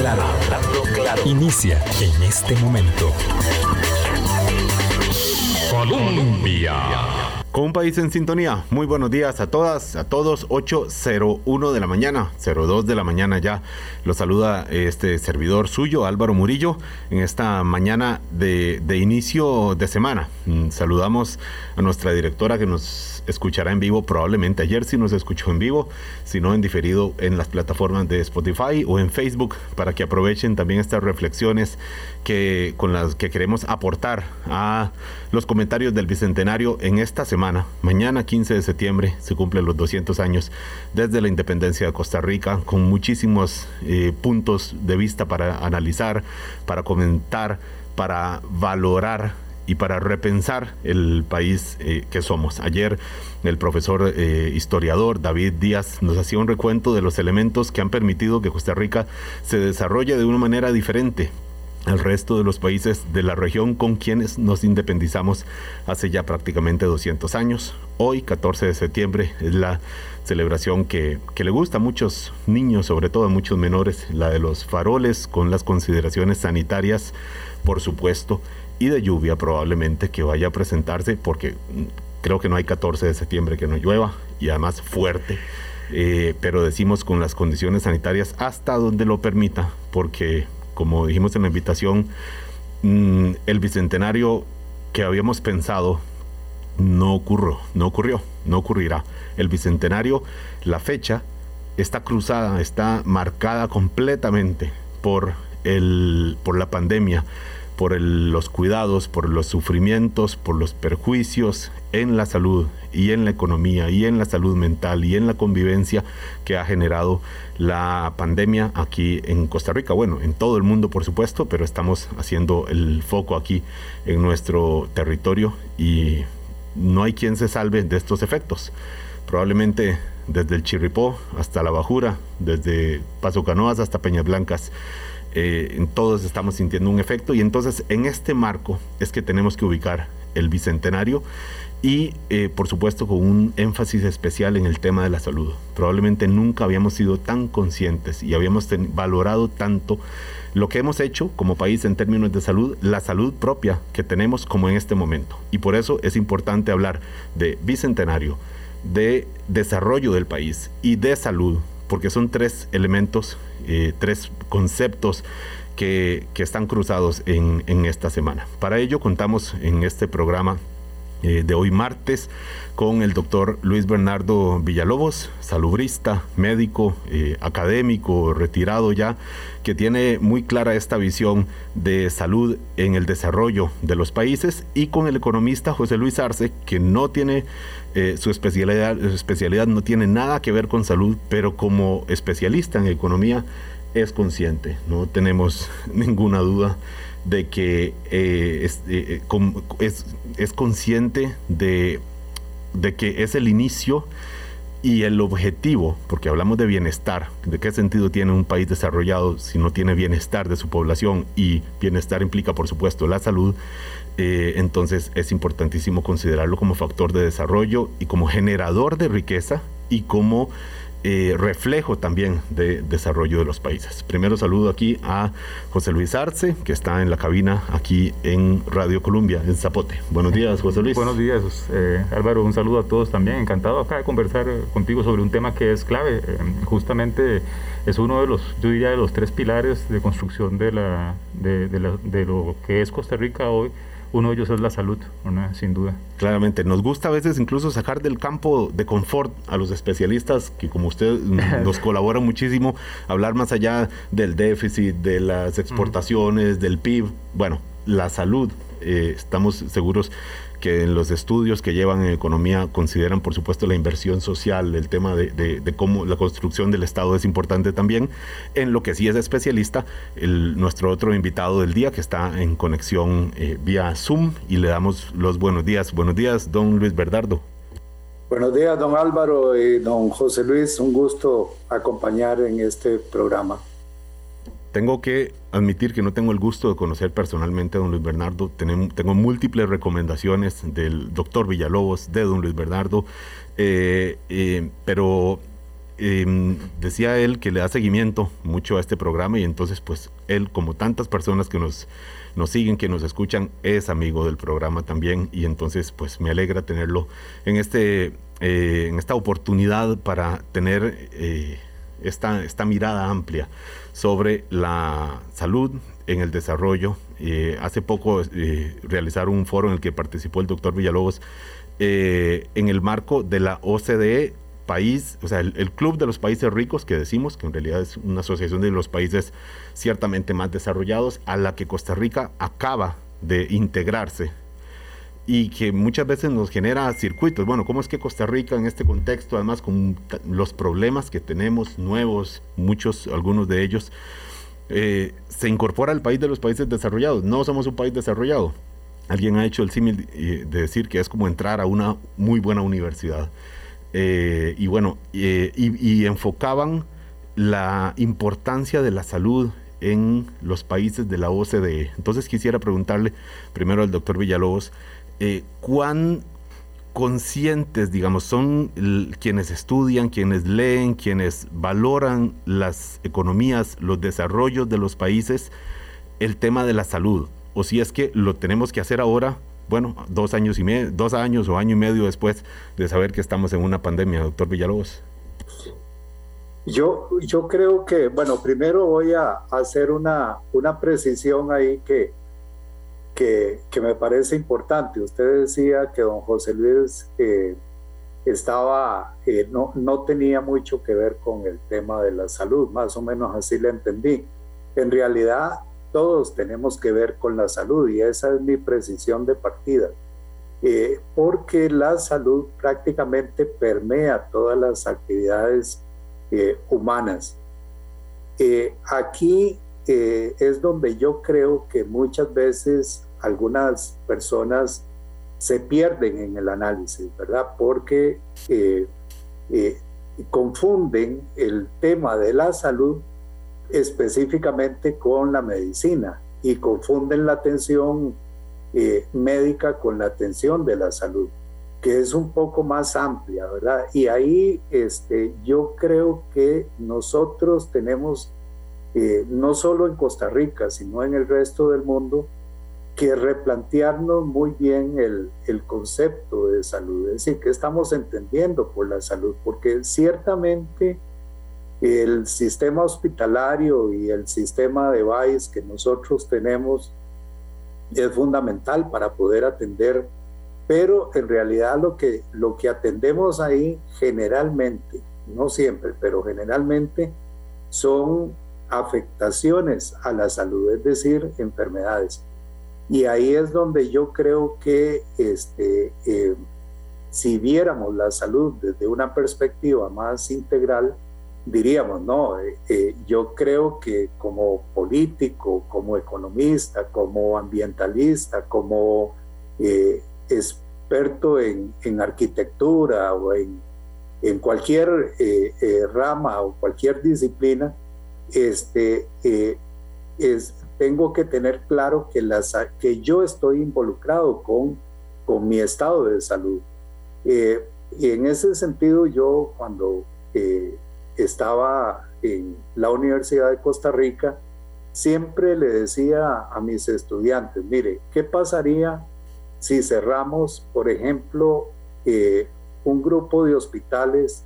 claro, hablando claro. Inicia en este momento. Colombia. Con un país en sintonía. Muy buenos días a todas, a todos. 8.01 de la mañana, 02 de la mañana ya. Los saluda este servidor suyo, Álvaro Murillo, en esta mañana de, de inicio de semana. Mm, saludamos a nuestra directora que nos escuchará en vivo probablemente ayer si nos escuchó en vivo, si no en diferido en las plataformas de Spotify o en Facebook para que aprovechen también estas reflexiones que con las que queremos aportar a los comentarios del bicentenario en esta semana. Mañana 15 de septiembre se cumplen los 200 años desde la independencia de Costa Rica con muchísimos eh, puntos de vista para analizar, para comentar, para valorar y para repensar el país eh, que somos. Ayer el profesor eh, historiador David Díaz nos hacía un recuento de los elementos que han permitido que Costa Rica se desarrolle de una manera diferente al resto de los países de la región con quienes nos independizamos hace ya prácticamente 200 años. Hoy, 14 de septiembre, es la celebración que, que, le gusta a muchos niños, sobre todo a muchos menores, la de los faroles, con las consideraciones sanitarias, por supuesto, y de lluvia probablemente que vaya a presentarse porque creo que no hay 14 de septiembre que no llueva y además fuerte. Eh, pero decimos con las condiciones sanitarias hasta donde lo permita, porque como dijimos en la invitación, mm, el bicentenario que habíamos pensado no ocurrió, no ocurrió, no ocurrirá. El bicentenario, la fecha está cruzada, está marcada completamente por el por la pandemia por los cuidados, por los sufrimientos, por los perjuicios en la salud y en la economía y en la salud mental y en la convivencia que ha generado la pandemia aquí en Costa Rica. Bueno, en todo el mundo por supuesto, pero estamos haciendo el foco aquí en nuestro territorio y no hay quien se salve de estos efectos. Probablemente desde el Chirripó hasta la Bajura, desde Paso Canoas hasta Peñas Blancas eh, todos estamos sintiendo un efecto y entonces en este marco es que tenemos que ubicar el bicentenario y eh, por supuesto con un énfasis especial en el tema de la salud. Probablemente nunca habíamos sido tan conscientes y habíamos valorado tanto lo que hemos hecho como país en términos de salud, la salud propia que tenemos como en este momento. Y por eso es importante hablar de bicentenario, de desarrollo del país y de salud, porque son tres elementos eh, tres conceptos que, están cruzados en, esta semana. Para ello contamos en este programa eh, de hoy martes con el doctor Luis Bernardo Villalobos, salubrista, médico, eh, académico, retirado ya, que tiene muy clara esta visión de salud en el desarrollo de los países, y con el economista José Luis Arce, que no tiene su especialidad, su especialidad no tiene nada que ver con salud, pero como especialista en economía es consciente, no tenemos ninguna duda de que eh, eh, es, consciente de que es el inicio y el objetivo, porque hablamos de bienestar, ¿de qué sentido tiene un país desarrollado si no tiene bienestar de su población? Y bienestar implica, por supuesto, la salud. Eh, entonces es importantísimo considerarlo como factor de desarrollo y como generador de riqueza y como eh, reflejo también de desarrollo de los países. Primero saludo aquí a José Luis Arce, que está en la cabina aquí en Radio Colombia, en Zapote. Buenos días, José Luis. Buenos días, eh, Álvaro. Un saludo a todos también. Encantado acá de conversar contigo sobre un tema que es clave. Justamente es uno de los, yo diría, de los tres pilares de construcción de, la, de lo que es Costa Rica hoy uno de ellos es la salud, sin duda. Claramente, nos gusta a veces incluso sacar del campo de confort a los especialistas que como usted nos colabora muchísimo, hablar más allá del déficit, de las exportaciones, del PIB, bueno, la salud, eh, estamos seguros que en los estudios que llevan en economía consideran, por supuesto, la inversión social, el tema de, cómo la construcción del Estado es importante también. En lo que sí es especialista, nuestro otro invitado del día que está en conexión eh, vía Zoom y le damos los buenos días. Buenos días, don Luis Bernardo. Buenos días, don Álvaro y don José Luis. Un gusto acompañar en este programa. Tengo que admitir que no tengo el gusto de conocer personalmente a don Luis Bernardo. Tengo, múltiples recomendaciones del doctor Villalobos, de don Luis Bernardo, eh, eh, pero em, decía él que le da seguimiento mucho a este programa y entonces pues él, como tantas personas que nos, nos siguen, que nos escuchan, es amigo del programa también y entonces pues me alegra tenerlo en, este, eh, en esta oportunidad para tener esta, esta mirada amplia sobre la salud en el desarrollo. Eh, hace poco realizaron un foro en el que participó el doctor Villalobos en el marco de la OCDE país, o sea, el, Club de los Países Ricos, que decimos que en realidad es una asociación de los países ciertamente más desarrollados, a la que Costa Rica acaba de integrarse y que muchas veces nos genera circuitos. Bueno, ¿cómo es que Costa Rica en este contexto, además con los problemas que tenemos nuevos, muchos, algunos de ellos, eh, se incorpora al país de los países desarrollados? No somos un país desarrollado. Alguien ha hecho el símil eh, de decir que es como entrar a una muy buena universidad. Eh, y bueno, eh, y, enfocaban la importancia de la salud en los países de la OCDE. Entonces quisiera preguntarle primero al doctor Villalobos, eh, ¿cuán conscientes, digamos, son quienes estudian, quienes leen, quienes valoran las economías, los desarrollos de los países, el tema de la salud? O si es que lo tenemos que hacer ahora bueno, dos años y medio, dos años o año y medio después de saber que estamos en una pandemia, doctor Villalobos? Yo, yo creo que, bueno, primero voy a hacer una, una precisión ahí que, que, que me parece importante. Usted decía que don José Luis eh, estaba, eh, no, no tenía mucho que ver con el tema de la salud, más o menos así le entendí. En realidad, todos tenemos que ver con la salud y esa es mi precisión de partida, eh, porque la salud prácticamente permea todas las actividades eh, humanas. Eh, aquí es donde yo creo que muchas veces algunas personas se pierden en el análisis, ¿verdad? Porque confunden el tema de la salud específicamente con la medicina y confunden la atención eh, médica con la atención de la salud, que es un poco más amplia, ¿verdad? Y ahí este, yo creo que nosotros tenemos, eh, no solo en Costa Rica, sino en el resto del mundo, que replantearnos muy bien el, el concepto de salud, es decir, que estamos entendiendo por la salud, porque ciertamente el sistema hospitalario y el sistema de VAIS que nosotros tenemos es fundamental para poder atender, pero en realidad lo que, lo que atendemos ahí generalmente, no siempre, pero generalmente son afectaciones a la salud, es decir, enfermedades. Y ahí es donde yo creo que este, eh, si viéramos la salud desde una perspectiva más integral, diríamos, no, eh, eh, yo creo que como político, como economista, como ambientalista, como experto en, arquitectura o en, en cualquier rama o cualquier disciplina, este, es, tengo que tener claro que, yo estoy involucrado con, mi estado de salud. y en ese sentido yo cuando estaba en la Universidad de Costa Rica, siempre le decía a mis estudiantes, mire, ¿qué pasaría si cerramos, por ejemplo, eh, un grupo de hospitales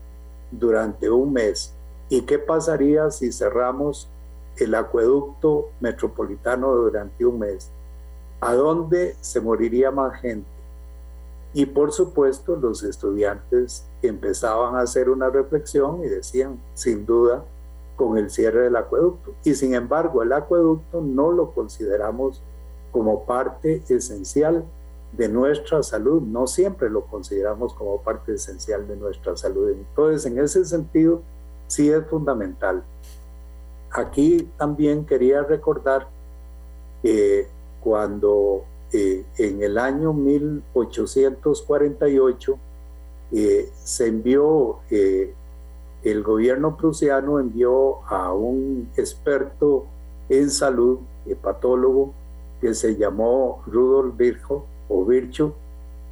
durante un mes? ¿Y qué pasaría si cerramos el acueducto metropolitano durante un mes? ¿A dónde se moriría más gente? Y por supuesto los estudiantes empezaban a hacer una reflexión y decían, sin duda, con el cierre del acueducto. Y sin embargo, el acueducto no lo consideramos como parte esencial de nuestra salud, no siempre lo consideramos como parte esencial de nuestra salud. Entonces, en ese sentido, sí es fundamental. Aquí también quería recordar que cuando eh, en el año 1848 eh, se envió, eh, el gobierno prusiano envió a un experto en salud, hepatólogo, que se llamó Rudolf Virchow, o Virchow,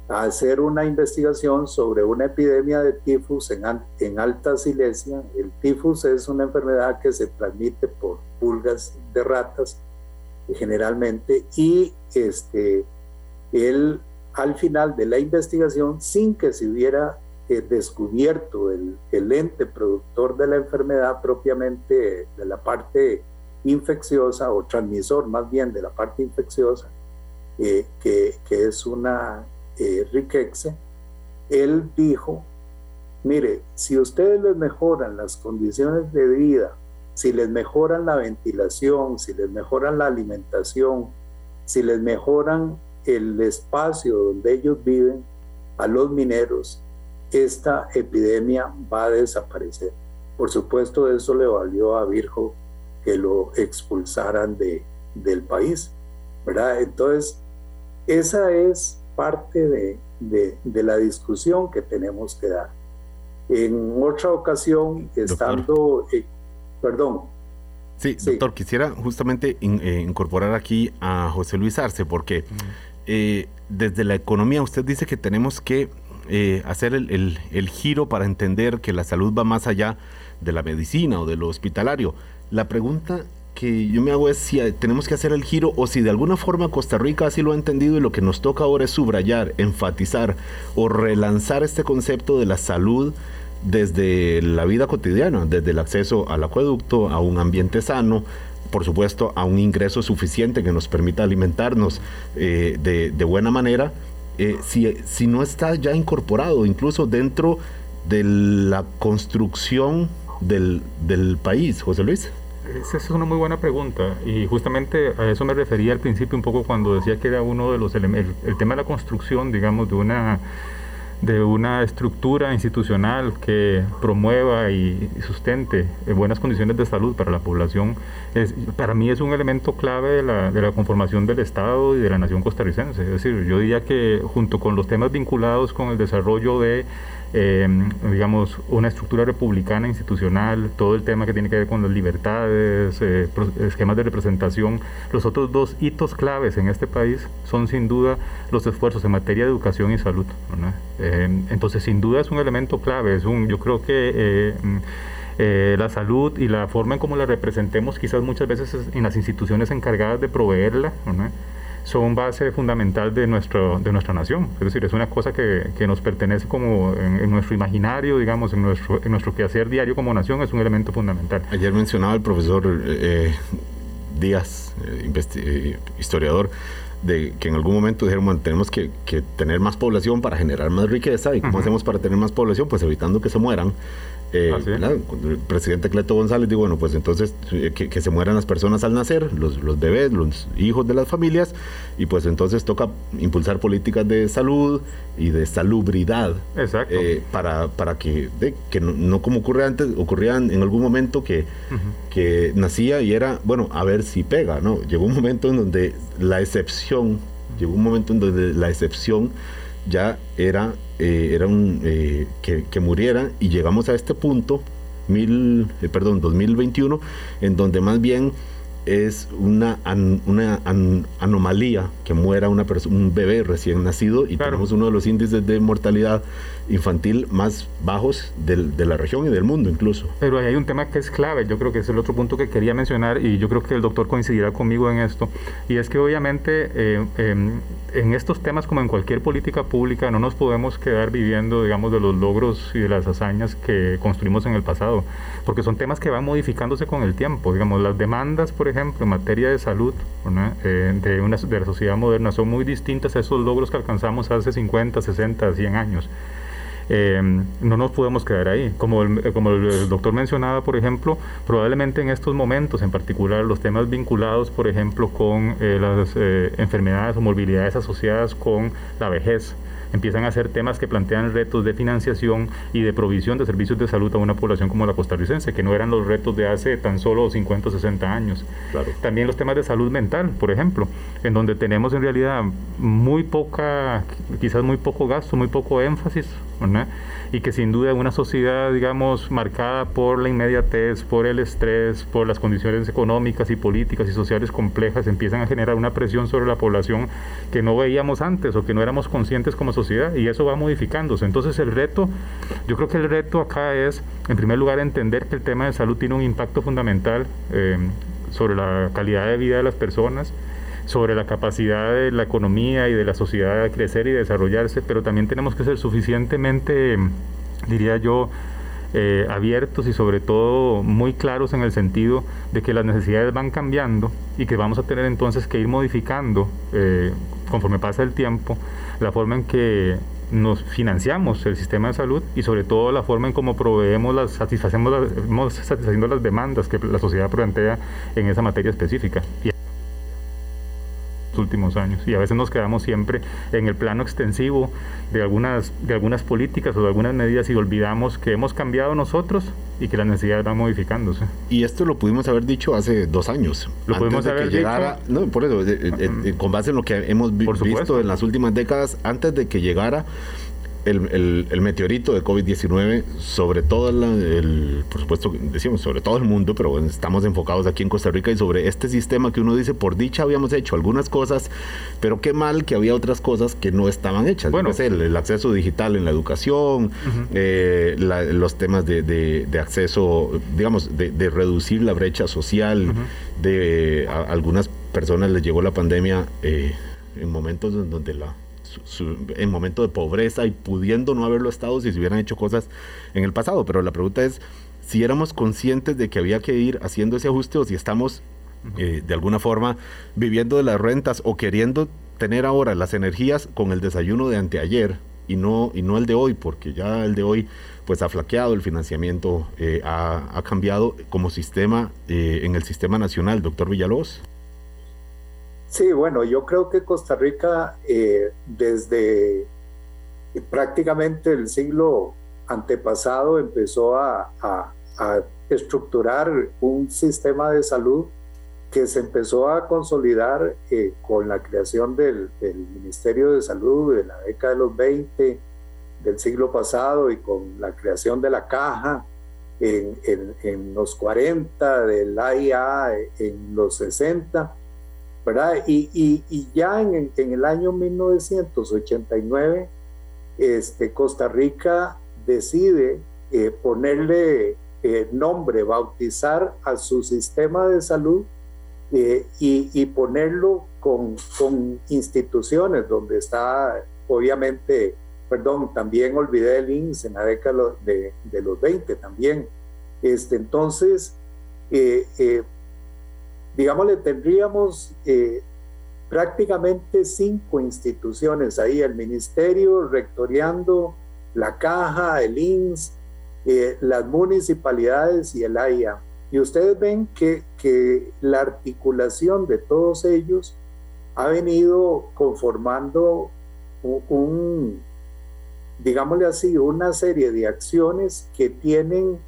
a hacer una investigación sobre una epidemia de tifus en, en Alta Silesia. El tifus es una enfermedad que se transmite por pulgas de ratas generalmente y este, él al final de la investigación, sin que se hubiera eh, descubierto el, el, ente productor de la enfermedad propiamente de la parte infecciosa o transmisor más bien de la parte infecciosa, eh, que, que, es una eh, él dijo, mire, si ustedes les mejoran las condiciones de vida, si les mejoran la ventilación, si les mejoran la alimentación, si les mejoran el espacio donde ellos viven, a los mineros, esta epidemia va a desaparecer. Por supuesto, eso le valió a Virgo que lo expulsaran de, del país, ¿verdad? Entonces, esa es parte de, de, la discusión que tenemos que dar. En otra ocasión, estando, eh, perdón. Sí, doctor, quisiera justamente eh, incorporar aquí a José Luis Arce, porque eh, desde la economía usted dice que tenemos que hacer el, el, giro para entender que la salud va más allá de la medicina o de lo hospitalario. La pregunta que yo me hago es si tenemos que hacer el giro o si de alguna forma Costa Rica así lo ha entendido y lo que nos toca ahora es subrayar, enfatizar o relanzar este concepto de la salud desde la vida cotidiana, desde el acceso al acueducto, a un ambiente sano, por supuesto, a un ingreso suficiente que nos permita alimentarnos eh, de, buena manera, eh, si, si no está ya incorporado incluso dentro de la construcción del, del país, José Luis. Esa es una muy buena pregunta y justamente a eso me refería al principio un poco cuando decía que era uno de los elementos, el, tema de la construcción, digamos, de una de una estructura institucional que promueva y sustente buenas condiciones de salud para la población, es, para mí es un elemento clave de la, de la, conformación del Estado y de la nación costarricense. Es decir, yo diría que junto con los temas vinculados con el desarrollo de eh, digamos, una estructura republicana institucional, todo el tema que tiene que ver con las libertades, eh, esquemas de representación. Los otros dos hitos claves en este país son sin duda los esfuerzos en materia de educación y salud. Eh, entonces, sin duda es un elemento clave. Es un, yo creo que la salud y la forma en cómo la representemos, quizás muchas veces en las instituciones encargadas de proveerla, son base fundamental de, nuestro, de nuestra nación. Es decir, es una cosa que, que nos pertenece como en, nuestro imaginario, digamos, en nuestro, en nuestro quehacer diario como nación, es un elemento fundamental. Ayer mencionaba el profesor eh, Díaz, eh, eh, historiador, de que en algún momento dijeron, bueno, tenemos que, que, tener más población para generar más riqueza. ¿Y cómo hacemos para tener más población? Pues evitando que se mueran. Eh, el presidente Cleto González dijo, bueno, pues entonces eh, que, se mueran las personas al nacer, los, los, bebés, los hijos de las familias, y pues entonces toca impulsar políticas de salud y de salubridad eh, para, para que, que no, como ocurre antes, ocurrían en algún momento que, que nacía y era, bueno, a ver si pega, ¿no? Llegó un momento en donde la excepción, llegó un momento en donde la excepción ya era, eh, era un, eh, que, que, muriera y llegamos a este punto, mil, eh, perdón, 2021, en donde más bien es una, una anomalía que muera una un bebé recién nacido y tenemos uno de los índices de mortalidad infantil más bajos del, de la región y del mundo incluso. Pero hay un tema que es clave, yo creo que es el otro punto que quería mencionar y yo creo que el doctor coincidirá conmigo en esto, y es que obviamente eh, em, en estos temas como en cualquier política pública no nos podemos quedar viviendo, digamos, de los logros y de las hazañas que construimos en el pasado, porque son temas que van modificándose con el tiempo, digamos, las demandas, por ejemplo, en materia de salud eh, de, una, de la sociedad moderna son muy distintas a esos logros que alcanzamos hace 50, 60, 100 años. Eh, no nos podemos quedar ahí. Como el, como el doctor mencionaba, por ejemplo, probablemente en estos momentos, en particular los temas vinculados, por ejemplo, con eh, las enfermedades o morbilidades asociadas con la vejez, empiezan a ser temas que plantean retos de financiación y de provisión de servicios de salud a una población como la costarricense, que no eran los retos de hace tan solo 50 o 60 años. También los temas de salud mental, por ejemplo, en donde tenemos en realidad muy poca, quizás muy poco gasto, muy poco énfasis Y que sin duda una sociedad, digamos, marcada por la inmediatez, por el estrés, por las condiciones económicas y políticas y sociales complejas, empiezan a generar una presión sobre la población que no veíamos antes o que no éramos conscientes como sociedad y eso va modificándose. Entonces el reto, yo creo que el reto acá es, en primer lugar, entender que el tema de salud tiene un impacto fundamental eh, sobre la calidad de vida de las personas, sobre la capacidad de la economía y de la sociedad de crecer y desarrollarse, pero también tenemos que ser suficientemente, diría yo, eh, abiertos y sobre todo muy claros en el sentido de que las necesidades van cambiando y que vamos a tener entonces que ir modificando eh, conforme pasa el tiempo la forma en que nos financiamos el sistema de salud y sobre todo la forma en cómo proveemos las, satisfacemos las, satisfaciendo las demandas que la sociedad plantea en esa materia específica. Últimos años y a veces nos quedamos siempre en el plano extensivo de algunas de algunas políticas o de algunas medidas y olvidamos que hemos cambiado nosotros y que las necesidades van modificándose. Y esto lo pudimos haber dicho hace dos años. Lo pudimos haber dicho. No, por eso, eh, eh, eh, con base en lo que hemos visto en las últimas décadas, antes de que llegara el, el, meteorito de COVID-19 sobre todo el, por supuesto, decimos sobre todo el mundo, pero estamos enfocados aquí en Costa Rica y sobre este sistema que uno dice, por dicha habíamos hecho algunas cosas, pero qué mal que había otras cosas que no estaban hechas. Bueno, el, acceso digital en la educación, eh, los temas de, de, acceso, digamos, de, de, reducir la brecha social, de a, algunas personas les llegó la pandemia eh, en momentos en donde la en momento de pobreza y pudiendo no haberlo estado si se hubieran hecho cosas en el pasado. Pero la pregunta es si éramos conscientes de que había que ir haciendo ese ajuste o si estamos eh, de alguna forma viviendo de las rentas o queriendo tener ahora las energías con el desayuno de anteayer y no, y no el de hoy, porque ya el de hoy pues ha flaqueado, el financiamiento eh, ha, cambiado como sistema eh, en el sistema nacional, doctor Villalobos. Sí, bueno, yo creo que Costa Rica eh, desde prácticamente el siglo antepasado empezó a, estructurar un sistema de salud que se empezó a consolidar eh, con la creación del, Ministerio de Salud de la década de los 20 del siglo pasado y con la creación de la caja en, en los 40, del AIA en los 60 Y, ya en, el año 1989, este, Costa Rica decide eh, ponerle eh, nombre, bautizar a su sistema de salud eh, y, ponerlo con, instituciones donde está, obviamente, perdón, también olvidé el INS en la década de, de los 20 también. Este, entonces, digámosle, tendríamos eh, prácticamente cinco instituciones ahí, el ministerio, rectoriando, la caja, el INS, eh, las municipalidades y el AIA. Y ustedes ven que, que la articulación de todos ellos ha venido conformando un, digámosle así, una serie de acciones que tienen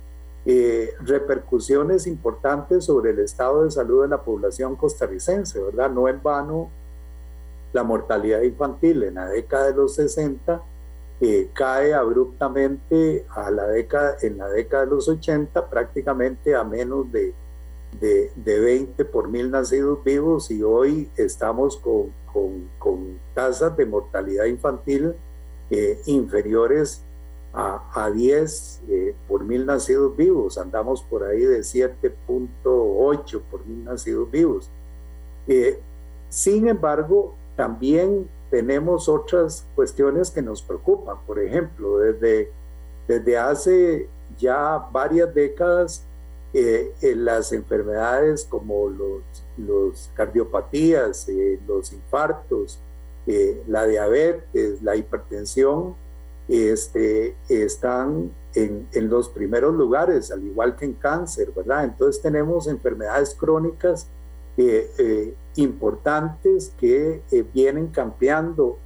eh, repercusiones importantes sobre el estado de salud de la población costarricense, ¿verdad? No en vano, la mortalidad infantil en la década de los 60 eh, cae abruptamente a la década, en la década de los 80 prácticamente a menos de, de, 20 por mil nacidos vivos y hoy estamos con, con, con tasas de mortalidad infantil eh, inferiores a, 10 eh, por mil nacidos vivos, andamos por ahí de 7.8 por mil nacidos vivos. Eh, sin embargo, también tenemos otras cuestiones que nos preocupan. Por ejemplo, desde, desde hace ya varias décadas, eh, las enfermedades como los, los cardiopatías, los infartos, la diabetes, la hipertensión, este, están en, en, los primeros lugares, al igual que en cáncer, ¿verdad? Entonces tenemos enfermedades crónicas eh, eh, importantes que eh, vienen campeando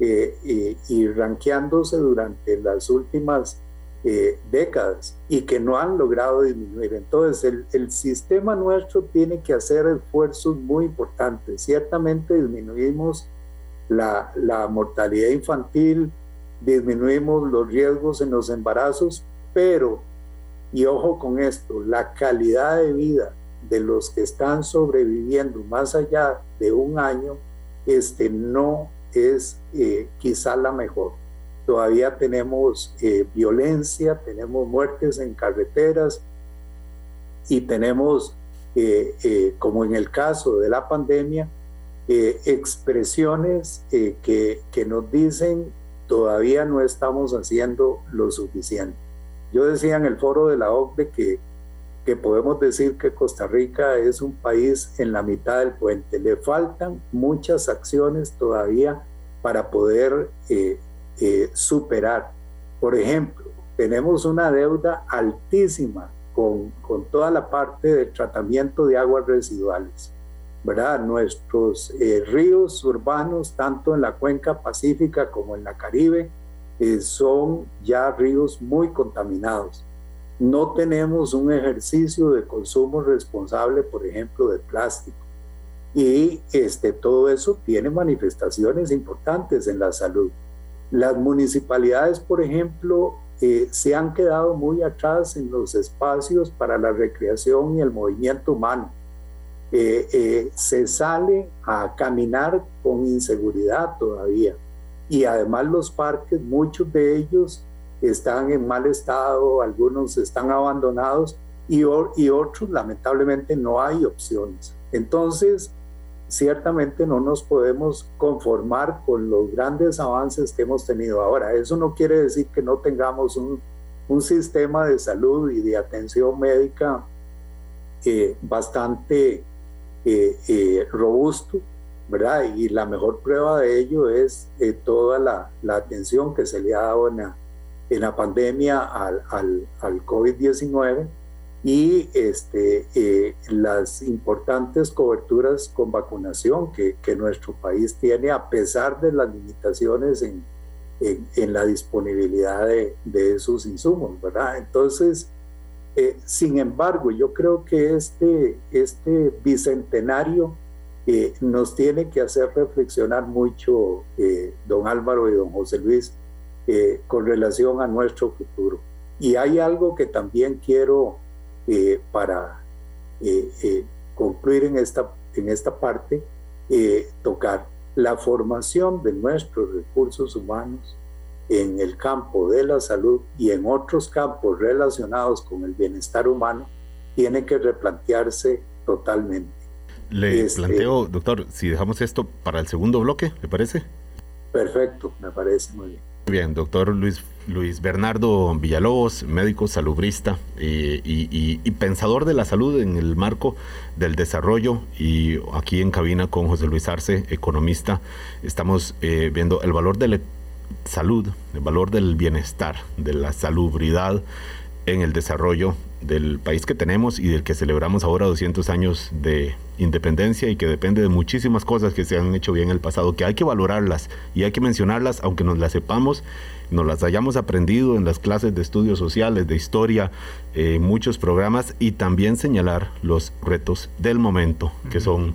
y ranqueándose durante las últimas décadas y que no han logrado disminuir. Entonces el, el sistema nuestro tiene que hacer esfuerzos muy importantes. Ciertamente disminuimos la, la mortalidad infantil, disminuimos los riesgos en los embarazos, pero, y ojo con esto, la calidad de vida de los que están sobreviviendo más allá de un año, este, no es eh, quizá la mejor. Todavía tenemos eh, violencia, tenemos muertes en carreteras y tenemos, eh, como en el caso de la pandemia, expresiones que, que nos dicen todavía no estamos haciendo lo suficiente. Yo decía en el foro de la OCDE que, que podemos decir que Costa Rica es un país en la mitad del puente. Le faltan muchas acciones todavía para poder eh, eh, superar. Por ejemplo, tenemos una deuda altísima con, con toda la parte del tratamiento de aguas residuales. ¿Verdad? Nuestros eh, ríos urbanos, tanto en la cuenca pacífica como en la Caribe, eh, son ya ríos muy contaminados. No tenemos un ejercicio de consumo responsable, por ejemplo, de plástico. Y este, todo eso tiene manifestaciones importantes en la salud. Las municipalidades, por ejemplo, eh, se han quedado muy atrás en los espacios para la recreación y el movimiento humano eh, eh, se sale a caminar con inseguridad todavía. Y además los parques, muchos de ellos están en mal estado, algunos están abandonados y, y otros lamentablemente no hay opciones. Entonces, ciertamente no nos podemos conformar con los grandes avances que hemos tenido ahora. Eso no quiere decir que no tengamos un, un sistema de salud y de atención médica eh, bastante eh, eh, robusto, ¿verdad? Y la mejor prueba de ello es eh, toda la, la, atención que se le ha dado en la, en la pandemia al, al, al COVID-19 y este, las importantes coberturas con vacunación que, que, nuestro país tiene a pesar de las limitaciones en, en, en la disponibilidad de, de, esos insumos, ¿verdad? Entonces, eh, sin embargo, yo creo que este, este bicentenario eh, nos tiene que hacer reflexionar mucho, eh, don Álvaro y don José Luis, con relación a nuestro futuro. Y hay algo que también quiero para concluir en esta, en esta parte, tocar la formación de nuestros recursos humanos en el campo de la salud y en otros campos relacionados con el bienestar humano tiene que replantearse totalmente. Le este, planteo, doctor, si dejamos esto para el segundo bloque, ¿le parece? Perfecto, me parece muy bien. Bien, doctor Luis, Luis Bernardo Villalobos, médico salubrista eh, y, y, pensador de la salud en el marco del desarrollo y aquí en cabina con José Luis Arce, economista, estamos eh, viendo el valor del salud, el valor del bienestar, de la salubridad en el desarrollo del país que tenemos y del que celebramos ahora 200 años de independencia y que depende de muchísimas cosas que se han hecho bien en el pasado, que hay que valorarlas y hay que mencionarlas, aunque nos las sepamos, nos las hayamos aprendido en las clases de estudios sociales, de historia, en eh, muchos programas y también señalar los retos del momento, que son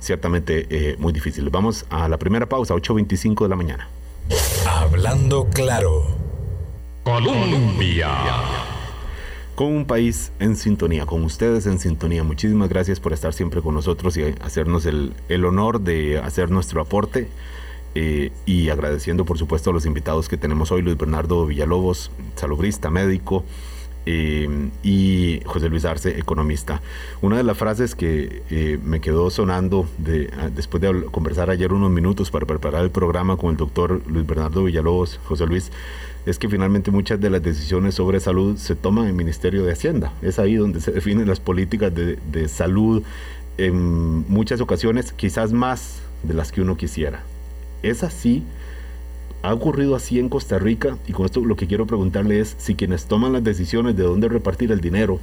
ciertamente eh, muy difíciles. Vamos a la primera pausa, 8.25 de la mañana. Hablando claro. Colombia. Con un país en sintonía, con ustedes en sintonía. Muchísimas gracias por estar siempre con nosotros y hacernos el, el honor de hacer nuestro aporte. Eh, y agradeciendo por supuesto a los invitados que tenemos hoy, Luis Bernardo Villalobos, salubrista, médico, eh, y José Luis Arce, economista. Una de las frases que eh, me quedó sonando de, ah, después de conversar ayer unos minutos para preparar el programa con el doctor Luis Bernardo Villalobos, José Luis, es que finalmente muchas de las decisiones sobre salud se toman en el Ministerio de Hacienda. Es ahí donde se definen las políticas de, de salud en muchas ocasiones, quizás más de las que uno quisiera. Es así ha ocurrido así en Costa Rica y con esto lo que quiero preguntarle es si quienes toman las decisiones de dónde repartir el dinero,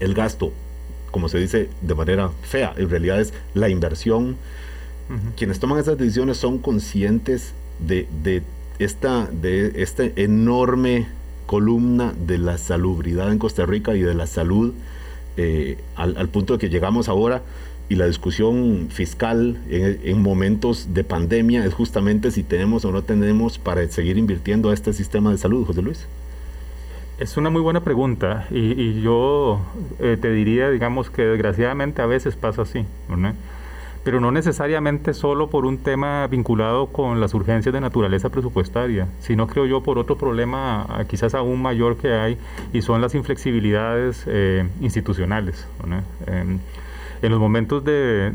el gasto, como se dice de manera fea, en realidad es la inversión, quienes toman esas decisiones son conscientes de, de, esta, de esta enorme columna de la salubridad en Costa Rica y de la salud eh, al, al punto de que llegamos ahora y la discusión fiscal en, momentos de pandemia es justamente si tenemos o no tenemos para seguir invirtiendo a este sistema de salud, José Luis. Es una muy buena pregunta y, yo eh, te diría, digamos, que desgraciadamente a veces pasa así, pero no necesariamente solo por un tema vinculado con las urgencias de naturaleza presupuestaria, sino creo yo por otro problema quizás aún mayor que hay y son las inflexibilidades eh, institucionales. Em, en los momentos de,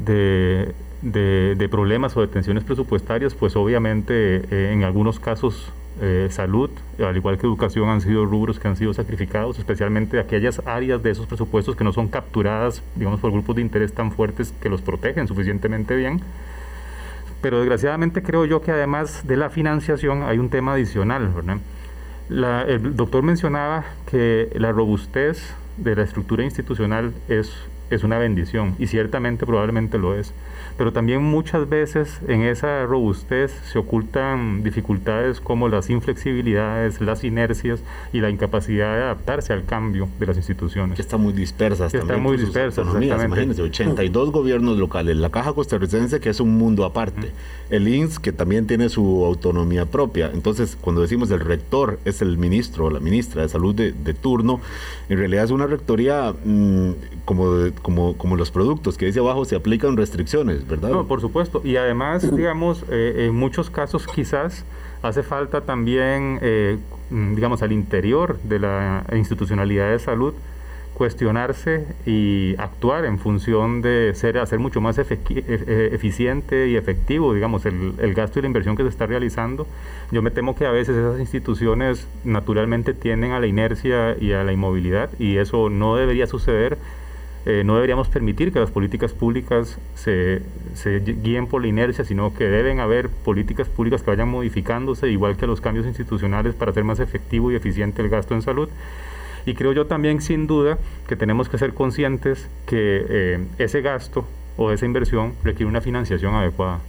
de, problemas o de tensiones presupuestarias, pues obviamente eh, en algunos casos eh, salud, al igual que educación, han sido rubros que han sido sacrificados, especialmente aquellas áreas de esos presupuestos que no son capturadas, digamos, por grupos de interés tan fuertes que los protegen suficientemente bien. Pero desgraciadamente creo yo que además de la financiación hay un tema adicional. el doctor mencionaba que la robustez de la estructura institucional es es una bendición y ciertamente probablemente lo es. Pero también muchas veces en esa robustez se ocultan dificultades como las inflexibilidades, las inercias y la incapacidad de adaptarse al cambio de las instituciones. Que están muy dispersas que Están muy dispersas, Imagínense, 82 gobiernos locales, la Caja Costarricense que es un mundo aparte, el INS que también tiene su autonomía propia. Entonces, cuando decimos el rector es el ministro o la ministra de salud de, turno, en realidad es una rectoría mm, como de, como, como los productos que dice abajo se aplican restricciones, ¿verdad? No, por supuesto. Y además, digamos, eh, en muchos casos quizás hace falta también, eh, digamos, al interior de la institucionalidad de salud, cuestionarse y actuar en función de ser, hacer mucho más e-, eficiente y efectivo, digamos, el, el, gasto y la inversión que se está realizando. Yo me temo que a veces esas instituciones naturalmente tienden a la inercia y a la inmovilidad y eso no debería suceder eh, no deberíamos permitir que las políticas públicas se, se, guíen por la inercia, sino que deben haber políticas públicas que vayan modificándose, igual que los cambios institucionales, para hacer más efectivo y eficiente el gasto en salud. Y creo yo también, sin duda, que tenemos que ser conscientes que eh, ese gasto o esa inversión requiere una financiación adecuada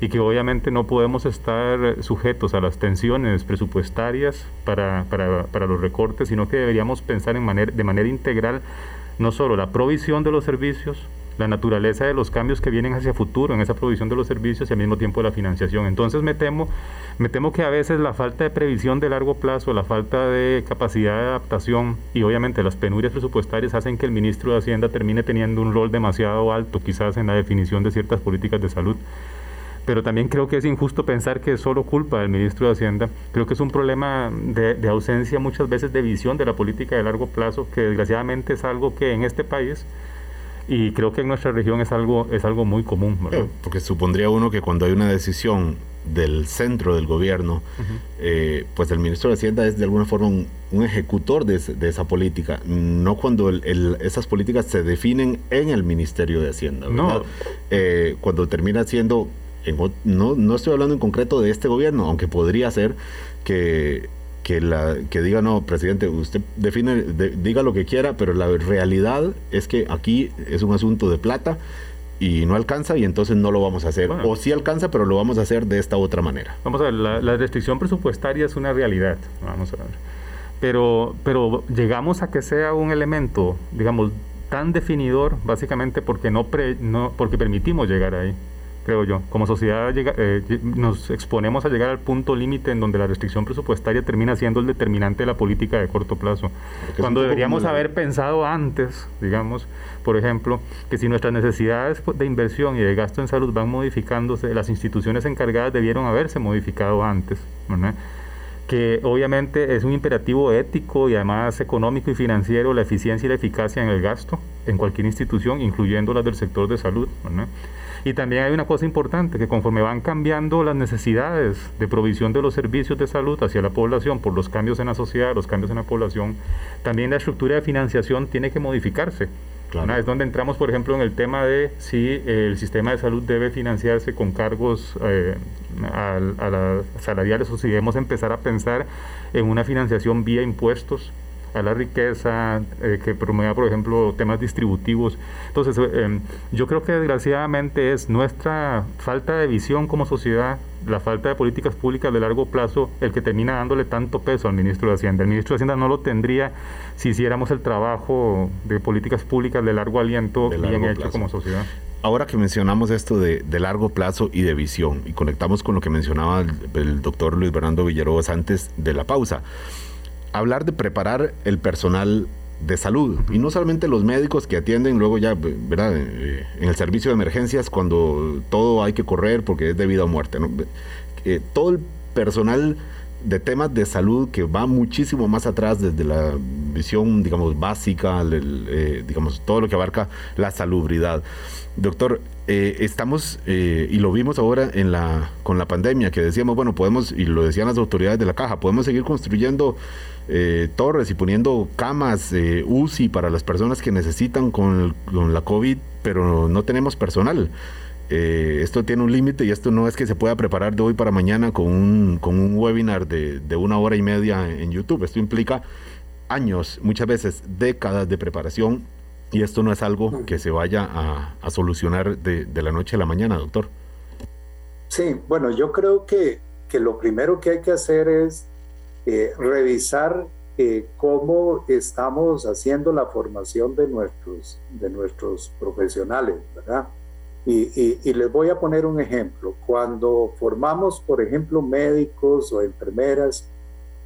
y que obviamente no podemos estar sujetos a las tensiones presupuestarias para, para, para los recortes, sino que deberíamos pensar en manera, de manera integral no solo la provisión de los servicios, la naturaleza de los cambios que vienen hacia futuro en esa provisión de los servicios y al mismo tiempo la financiación. Entonces me temo, me temo que a veces la falta de previsión de largo plazo, la falta de capacidad de adaptación y obviamente las penurias presupuestarias hacen que el ministro de Hacienda termine teniendo un rol demasiado alto quizás en la definición de ciertas políticas de salud pero también creo que es injusto pensar que es solo culpa del ministro de Hacienda. Creo que es un problema de, ausencia muchas veces de visión de la política de largo plazo, que desgraciadamente es algo que en este país y creo que en nuestra región es algo, es algo muy común. Porque supondría uno que cuando hay una decisión del centro del gobierno, eh, pues el ministro de Hacienda es de alguna forma un, ejecutor de, esa política, no cuando esas políticas se definen en el Ministerio de Hacienda. No. Eh, cuando termina siendo no, no estoy hablando en concreto de este gobierno, aunque podría ser que, que, la, que diga, no, presidente, usted define, diga lo que quiera, pero la realidad es que aquí es un asunto de plata y no alcanza y entonces no lo vamos a hacer. o sí alcanza, pero lo vamos a hacer de esta otra manera. Vamos a ver, la, restricción presupuestaria es una realidad, vamos a ver. Pero, pero llegamos a que sea un elemento, digamos, tan definidor, básicamente porque, no, no porque permitimos llegar ahí creo yo. Como sociedad eh, nos exponemos a llegar al punto límite en donde la restricción presupuestaria termina siendo el determinante de la política de corto plazo. Cuando deberíamos haber pensado antes, digamos, por ejemplo, que si nuestras necesidades de inversión y de gasto en salud van modificándose, las instituciones encargadas debieron haberse modificado antes, que obviamente es un imperativo ético y además económico y financiero la eficiencia y la eficacia en el gasto en cualquier institución, incluyendo las del sector de salud. Y también hay una cosa importante, que conforme van cambiando las necesidades de provisión de los servicios de salud hacia la población por los cambios en la sociedad, los cambios en la población, también la estructura de financiación tiene que modificarse. Es donde entramos, por ejemplo, en el tema de si el sistema de salud debe financiarse con cargos eh, a, a las salariales o si debemos empezar a pensar en una financiación vía impuestos a la riqueza, eh, que promueva, por ejemplo, temas distributivos. Entonces, eh, em, yo creo que desgraciadamente es nuestra falta de visión como sociedad, la falta de políticas públicas de largo plazo, el que termina dándole tanto peso al ministro de Hacienda. El ministro de Hacienda no lo tendría si hiciéramos el trabajo de políticas públicas de largo aliento bien hecho como sociedad. ahora que mencionamos esto de, largo plazo y de visión, y conectamos con lo que mencionaba el, doctor Luis Bernardo Villarobos antes de la pausa, hablar de preparar el personal de salud, y no solamente los médicos que atienden luego ya, ¿verdad? Eh, en el servicio de emergencias cuando todo hay que correr porque es de vida o muerte, eh, todo el personal de temas de salud que va muchísimo más atrás desde la visión, digamos, básica, eh, digamos, todo lo que abarca la salubridad. Doctor, eh, estamos, eh, y lo vimos ahora en la, con la pandemia, que decíamos, bueno, podemos, y lo decían las autoridades de la caja, podemos seguir construyendo torres y poniendo camas UCI para las personas que necesitan con, con la COVID, pero no tenemos personal. Eh, esto tiene un límite y esto no es que se pueda preparar de hoy para mañana con un, con un webinar de, de, una hora y media en YouTube. Esto implica años, muchas veces décadas de preparación y esto no es algo que se vaya a, a solucionar de, de, la noche a la mañana, doctor. Sí, bueno, yo creo que, que lo primero que hay que hacer es eh, revisar eh, cómo estamos haciendo la formación de nuestros, de nuestros profesionales, ¿verdad? Y, les voy a poner un ejemplo. Cuando formamos, por ejemplo, médicos o enfermeras,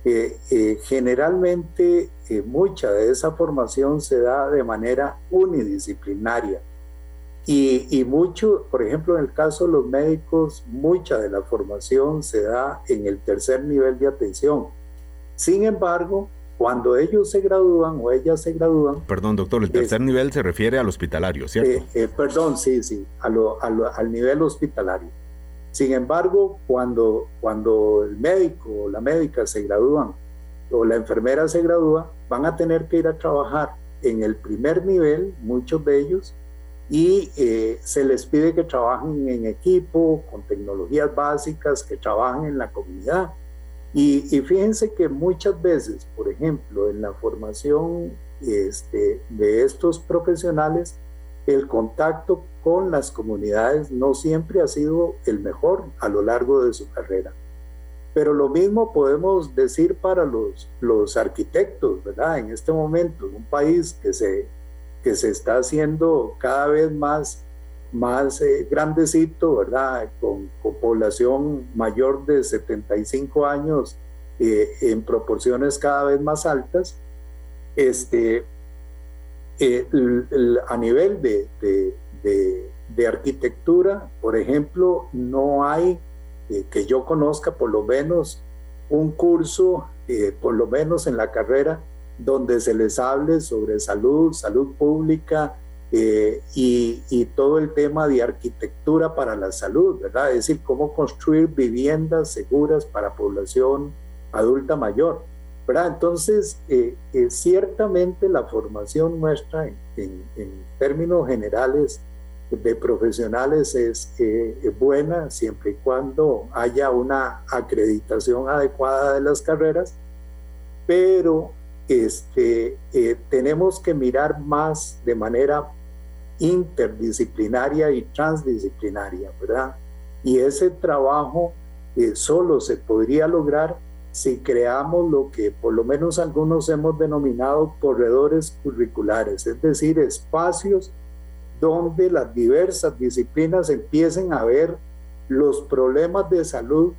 eh, generalmente mucha de esa formación se da de manera unidisciplinaria. Y, y, mucho, por ejemplo, en el caso de los médicos, mucha de la formación se da en el tercer nivel de atención. Sin embargo, cuando ellos se gradúan o ellas se gradúan... Perdón, doctor, el tercer nivel se refiere al hospitalario, ¿cierto? Eh, eh, perdón, sí, sí, al nivel hospitalario. Sin embargo, cuando, cuando el médico o la médica se gradúan o la enfermera se gradúa, van a tener que ir a trabajar en el primer nivel, muchos de ellos, y eh, se les pide que trabajen en equipo, con tecnologías básicas, que trabajen en la comunidad y, fíjense que muchas veces, por ejemplo, en la formación este, de estos profesionales, el contacto con las comunidades no siempre ha sido el mejor a lo largo de su carrera. Pero lo mismo podemos decir para los, los arquitectos, ¿verdad? En este momento, en un país que se, que se está haciendo cada vez más más eh, grandecito, ¿verdad? Con, población mayor de 75 años eh, en proporciones cada vez más altas. Este, eh, a nivel de, de, arquitectura, por ejemplo, no hay, que yo conozca por lo menos, un curso, por lo menos en la carrera, donde se les hable sobre salud, salud pública, eh, y, todo el tema de arquitectura para la salud, ¿verdad? Es decir, cómo construir viviendas seguras para población adulta mayor, ¿verdad? Entonces, eh, eh, ciertamente la formación nuestra en, términos generales de profesionales es buena siempre y cuando haya una acreditación adecuada de las carreras, pero este, tenemos que mirar más de manera interdisciplinaria y transdisciplinaria, ¿verdad? Y ese trabajo eh, solo se podría lograr si creamos lo que por lo menos algunos hemos denominado corredores curriculares, es decir, espacios donde las diversas disciplinas empiecen a ver los problemas de salud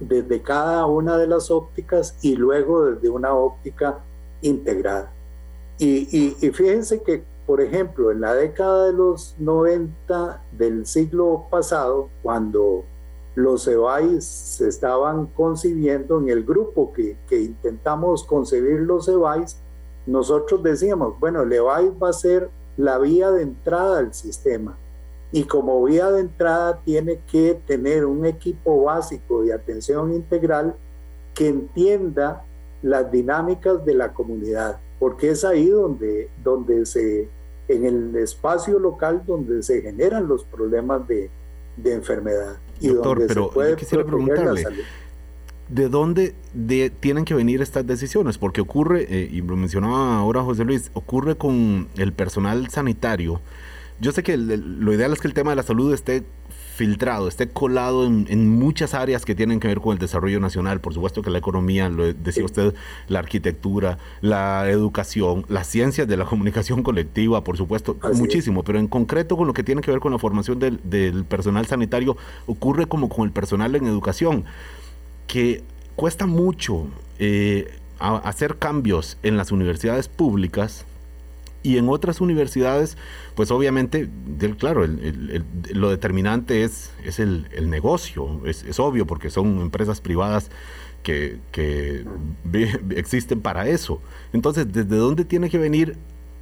desde cada una de las ópticas y luego desde una óptica integrada. Y, y fíjense que por ejemplo, en la década de los 90 del siglo pasado, cuando los EBAIS se estaban concibiendo en el grupo que, intentamos concebir los EBAIS, nosotros decíamos, bueno, el EBAIS va a ser la vía de entrada al sistema y como vía de entrada tiene que tener un equipo básico de atención integral que entienda las dinámicas de la comunidad, porque es ahí donde, donde se en el espacio local donde se generan los problemas de, enfermedad. Y Doctor, pero yo quisiera preguntarle, ¿de dónde tienen que venir estas decisiones? Porque ocurre, eh, y lo mencionaba ahora José Luis, ocurre con el personal sanitario. Yo sé que lo ideal es que el tema de la salud esté filtrado, esté colado en, muchas áreas que tienen que ver con el desarrollo nacional. Por supuesto que la economía, lo decía usted, la arquitectura, la educación, las ciencias de la comunicación colectiva, por supuesto, muchísimo. Pero en concreto con lo que tiene que ver con la formación del, del personal sanitario, ocurre como con el personal en educación, que cuesta mucho eh, hacer cambios en las universidades públicas y en otras universidades, pues obviamente, claro, lo determinante es, es el, negocio, es, obvio, porque son empresas privadas que, existen para eso. Entonces, ¿desde dónde tiene que venir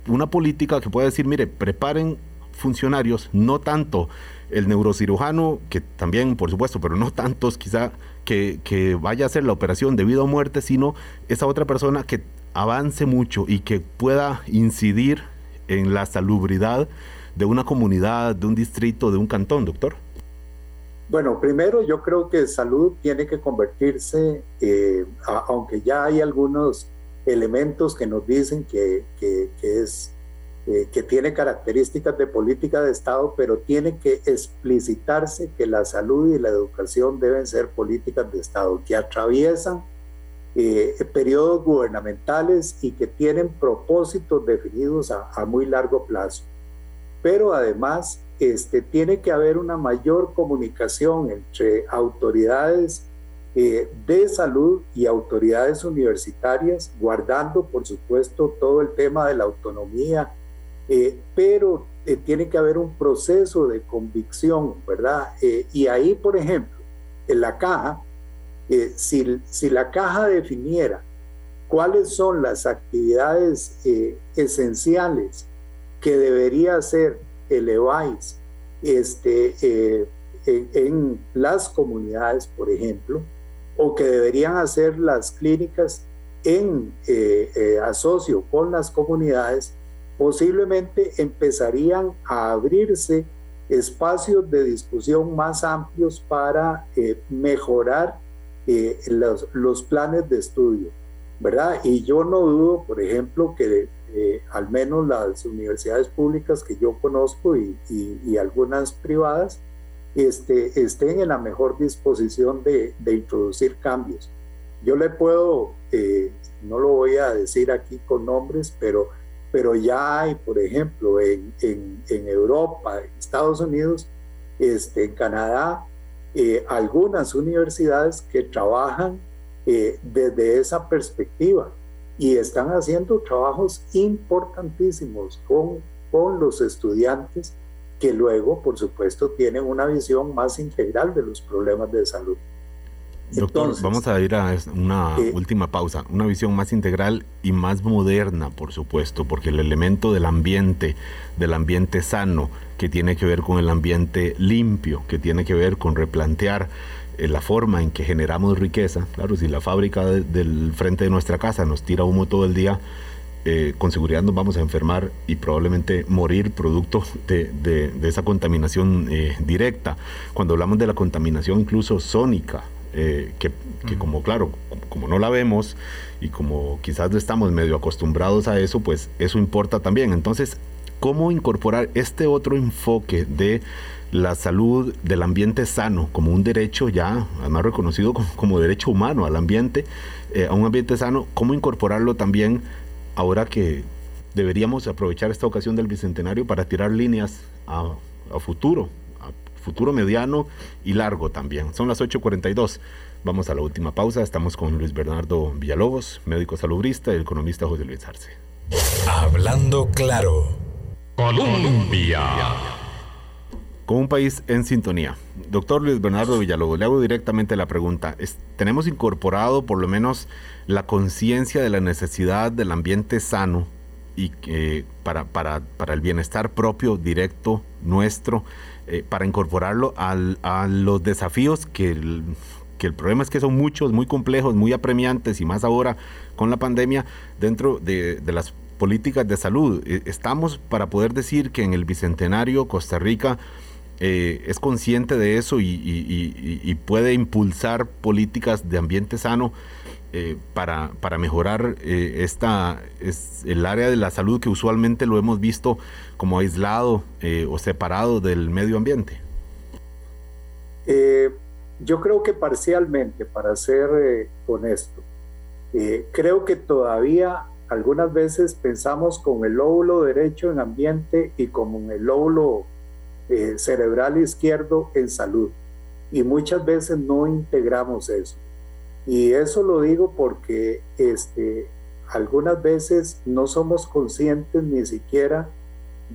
una política que pueda decir, mire, preparen funcionarios, no tanto el neurocirujano, que también, por supuesto, pero no tantos quizá que, que, vaya a hacer la operación de vida o muerte, sino esa otra persona que avance mucho y que pueda incidir en la salubridad de una comunidad, de un distrito, de un cantón, doctor? Bueno, primero yo creo que salud tiene que convertirse, eh, aunque ya hay algunos elementos que nos dicen que, que, es, eh, que tiene características de política de Estado, pero tiene que explicitarse que la salud y la educación deben ser políticas de Estado, que atraviesan eh, periodos gubernamentales y que tienen propósitos definidos a, muy largo plazo. Pero además este, tiene que haber una mayor comunicación entre autoridades eh, de salud y autoridades universitarias, guardando por supuesto todo el tema de la autonomía, eh, pero tiene que haber un proceso de convicción, ¿verdad? y ahí, por ejemplo, en la caja, si, la caja definiera cuáles son las actividades eh, esenciales que debería hacer el EVAIS este, eh, en, las comunidades, por ejemplo, o que deberían hacer las clínicas en eh, asocio con las comunidades, posiblemente empezarían a abrirse espacios de discusión más amplios para mejorar eh, los, planes de estudio, ¿verdad? Y yo no dudo, por ejemplo, que eh, al menos las universidades públicas que yo conozco y, algunas privadas este, estén en la mejor disposición de, introducir cambios. Yo le puedo, eh, no lo voy a decir aquí con nombres, pero, pero ya hay, por ejemplo, en, en, en Europa, en Estados Unidos, este, en Canadá, eh, algunas universidades que trabajan eh, desde esa perspectiva y están haciendo trabajos importantísimos con, con los estudiantes que luego, por supuesto, tienen una visión más integral de los problemas de salud. Doctor, vamos a ir a una eh, última pausa, una visión más integral y más moderna, por supuesto, porque el elemento del ambiente, del ambiente sano, que tiene que ver con el ambiente limpio, que tiene que ver con replantear eh, la forma en que generamos riqueza. Claro, si la fábrica del frente de nuestra casa nos tira humo todo el día, eh, con seguridad nos vamos a enfermar y probablemente morir producto de, esa contaminación directa. Cuando hablamos de la contaminación incluso sónica, eh, que, como claro, como, no la vemos y como quizás estamos medio acostumbrados a eso, pues eso importa también. Entonces, ¿cómo incorporar este otro enfoque de la salud del ambiente sano como un derecho ya, además reconocido como, derecho humano al ambiente, eh, a un ambiente sano, cómo incorporarlo también ahora que deberíamos aprovechar esta ocasión del Bicentenario para tirar líneas a, a futuro, futuro mediano y largo también. Son las 8.42. Vamos a la última pausa. Estamos con Luis Bernardo Villalobos, médico salubrista, y economista José Luis Arce. Hablando claro. Colombia. Con un país en sintonía. Doctor Luis Bernardo Villalobos, le hago directamente la pregunta. ¿Tenemos incorporado por lo menos la conciencia de la necesidad del ambiente sano y que para, para, para el bienestar propio, directo, nuestro, eh, para incorporarlo a los desafíos que el, que el problema es que son muchos, muy complejos, muy apremiantes y más ahora con la pandemia dentro de, las políticas de salud. Eh, estamos para poder decir que en el Bicentenario Costa Rica eh, es consciente de eso y, puede impulsar políticas de ambiente sano para, para, mejorar esta, es el área de la salud que usualmente lo hemos visto como aislado eh, o separado del medio ambiente? Eh, yo creo que parcialmente, para ser eh, honesto, eh, creo que todavía algunas veces pensamos con el lóbulo derecho en ambiente y con el lóbulo cerebral izquierdo en salud. Y muchas veces no integramos eso. Y eso lo digo porque este, algunas veces no somos conscientes ni siquiera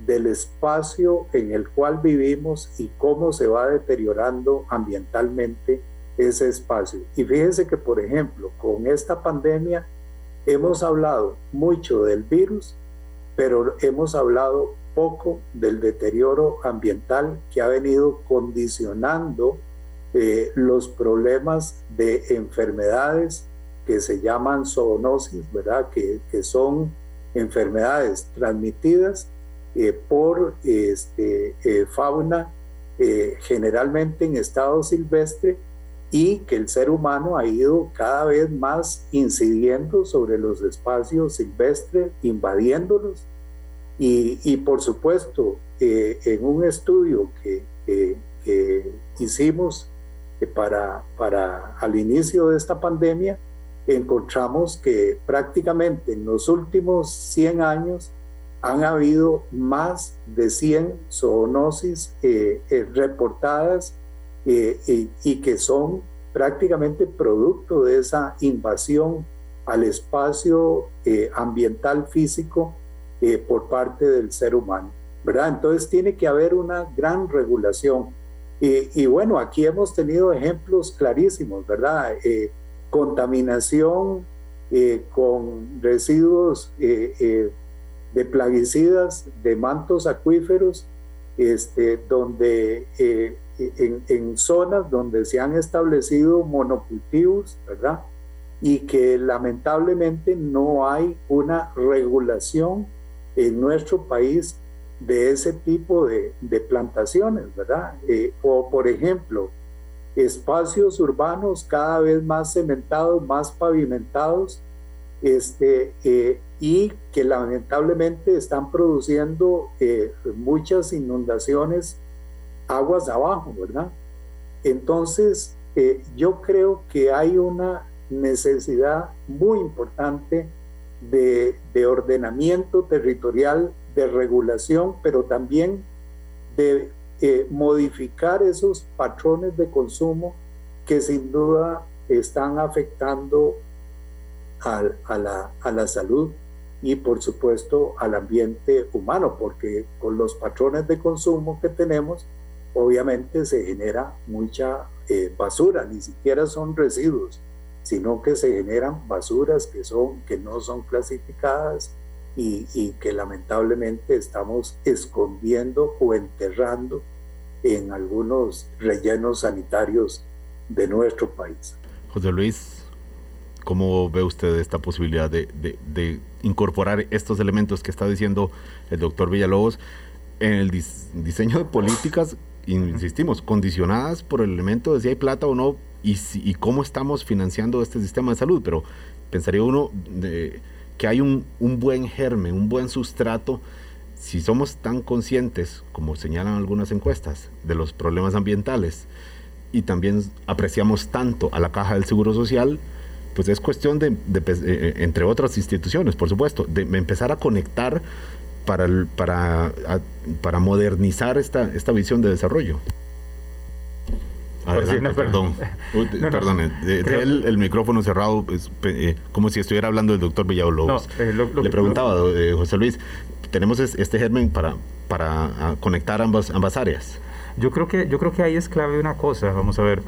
del espacio en el cual vivimos y cómo se va deteriorando ambientalmente ese espacio. Y fíjense que, por ejemplo, con esta pandemia hemos hablado mucho del virus, pero hemos hablado poco del deterioro ambiental que ha venido condicionando eh, los problemas de enfermedades que se llaman zoonosis, ¿verdad? Que, son enfermedades transmitidas eh, por este, eh, fauna generalmente en estado silvestre y que el ser humano ha ido cada vez más incidiendo sobre los espacios silvestres, invadiéndolos. Y, y por supuesto, en un estudio que, que hicimos para, para al inicio de esta pandemia, encontramos que prácticamente en los últimos 100 años han habido más de 100 zoonosis eh, eh, reportadas eh, y, que son prácticamente producto de esa invasión al espacio ambiental físico por parte del ser humano. ¿verdad? Entonces tiene que haber una gran regulación. y bueno, aquí hemos tenido ejemplos clarísimos, ¿verdad? contaminación con residuos de plaguicidas, de mantos acuíferos, este, donde eh, en, zonas donde se han establecido monocultivos, ¿verdad? Y que lamentablemente no hay una regulación en nuestro país de ese tipo de, plantaciones, ¿verdad? Eh, o por ejemplo, espacios urbanos cada vez más cementados, más pavimentados, este, eh, y que lamentablemente están produciendo eh, muchas inundaciones aguas abajo, ¿verdad? Entonces, eh, yo creo que hay una necesidad muy importante de, de, ordenamiento territorial, de regulación, pero también de eh, modificar esos patrones de consumo que sin duda están afectando a la salud y por supuesto al ambiente humano, porque con los patrones de consumo que tenemos, obviamente se genera mucha eh, basura, ni siquiera son residuos, sino que se generan basuras que, son, que no son clasificadas y, y que lamentablemente estamos escondiendo o enterrando en algunos rellenos sanitarios de nuestro país. José Luis, ¿Cómo ve usted esta posibilidad de, incorporar estos elementos que está diciendo el doctor Villalobos en el diseño de políticas, insistimos, condicionadas por el elemento de si hay plata o no y, y cómo estamos financiando este sistema de salud? Pero pensaría uno de, que hay un, un buen germen, un buen sustrato si somos tan conscientes, como señalan algunas encuestas, de los problemas ambientales y también apreciamos tanto a la caja del Seguro Social, pues es cuestión de, eh, eh, entre otras instituciones, por supuesto, de empezar a conectar para, para, para modernizar esta, esta visión de desarrollo. Pues perdón, perdón, el, micrófono cerrado, es, eh, como si estuviera hablando el doctor Villalobos. Le preguntaba, José Luis, tenemos este germen para, para conectar ambas, ambas áreas. Yo creo, que, yo creo que ahí es clave una cosa, vamos a ver.